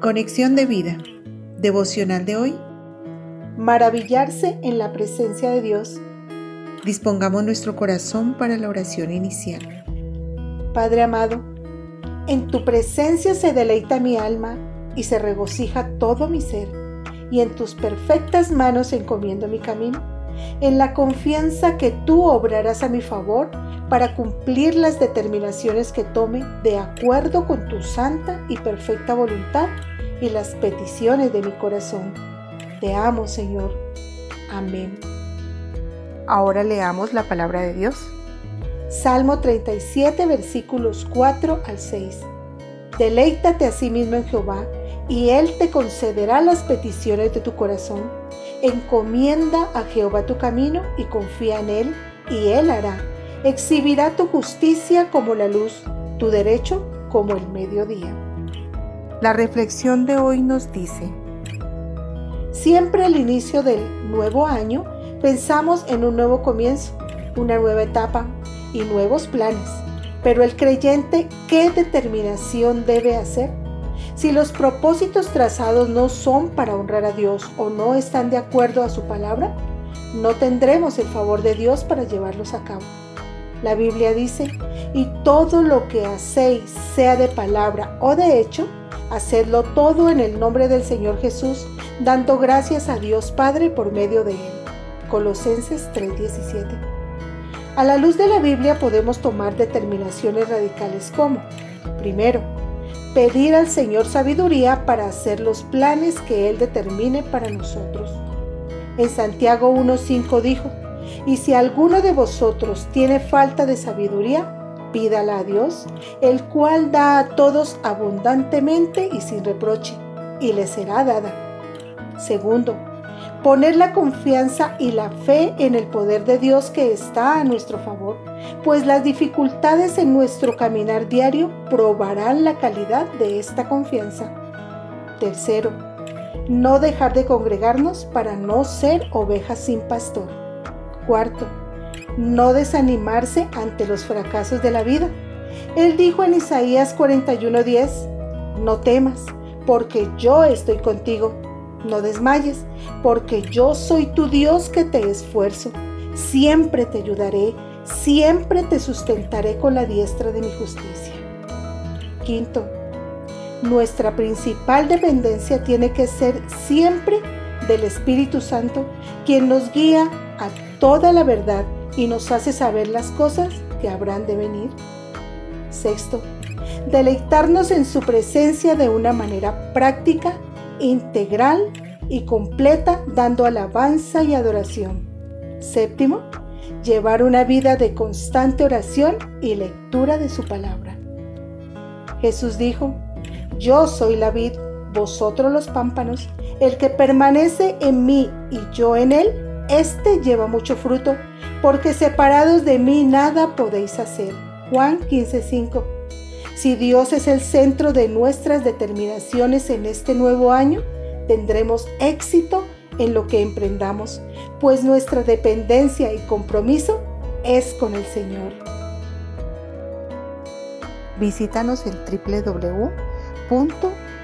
Conexión de vida. Devocional de hoy. Maravillarse en la presencia de Dios. Dispongamos nuestro corazón para la oración inicial. Padre amado, en tu presencia se deleita mi alma y se regocija todo mi ser, y en tus perfectas manos encomiendo mi camino, en la confianza que tú obrarás a mi favor para cumplir las determinaciones que tome de acuerdo con tu santa y perfecta voluntad y las peticiones de mi corazón. Te amo, Señor. Amén. Ahora leamos la palabra de Dios. Salmo 37, versículos 4 al 6. Deleítate a sí mismo en Jehová, y Él te concederá las peticiones de tu corazón. Encomienda a Jehová tu camino y confía en Él, y Él hará. Exhibirá tu justicia como la luz, tu derecho como el mediodía. La reflexión de hoy nos dice, siempre al inicio del nuevo año pensamos en un nuevo comienzo, una nueva etapa y nuevos planes. Pero el creyente, ¿qué determinación debe hacer? Si los propósitos trazados no son para honrar a Dios o no están de acuerdo a su palabra, no tendremos el favor de Dios para llevarlos a cabo. La Biblia dice, y todo lo que hacéis, sea de palabra o de hecho, Hacedlo todo en el nombre del Señor Jesús, dando gracias a Dios Padre por medio de Él. Colosenses 3:17. A la luz de la Biblia podemos tomar determinaciones radicales como, primero, pedir al Señor sabiduría para hacer los planes que Él determine para nosotros. En Santiago 1.5 dijo, y si alguno de vosotros tiene falta de sabiduría, pídala a Dios, el cual da a todos abundantemente y sin reproche, y le será dada. Segundo, poner la confianza y la fe en el poder de Dios que está a nuestro favor, pues las dificultades en nuestro caminar diario probarán la calidad de esta confianza. Tercero, no dejar de congregarnos para no ser ovejas sin pastor. Cuarto, no desanimarse ante los fracasos de la vida. Él dijo en Isaías 41:10, no temas, porque yo estoy contigo. No desmayes, porque yo soy tu Dios que te esfuerzo. Siempre te ayudaré, siempre te sustentaré con la diestra de mi justicia. Quinto, nuestra principal dependencia tiene que ser siempre del Espíritu Santo, quien nos guía a toda la verdad y nos hace saber las cosas que habrán de venir. Sexto, deleitarnos en su presencia de una manera práctica, integral y completa, dando alabanza y adoración. Séptimo, llevar una vida de constante oración y lectura de su palabra. Jesús dijo, yo soy la vid, vosotros los pámpanos, el que permanece en mí y yo en él, éste lleva mucho fruto porque separados de mí nada podéis hacer. Juan 15:5. Si Dios es el centro de nuestras determinaciones en este nuevo año, tendremos éxito en lo que emprendamos, pues nuestra dependencia y compromiso es con el Señor. Visítanos en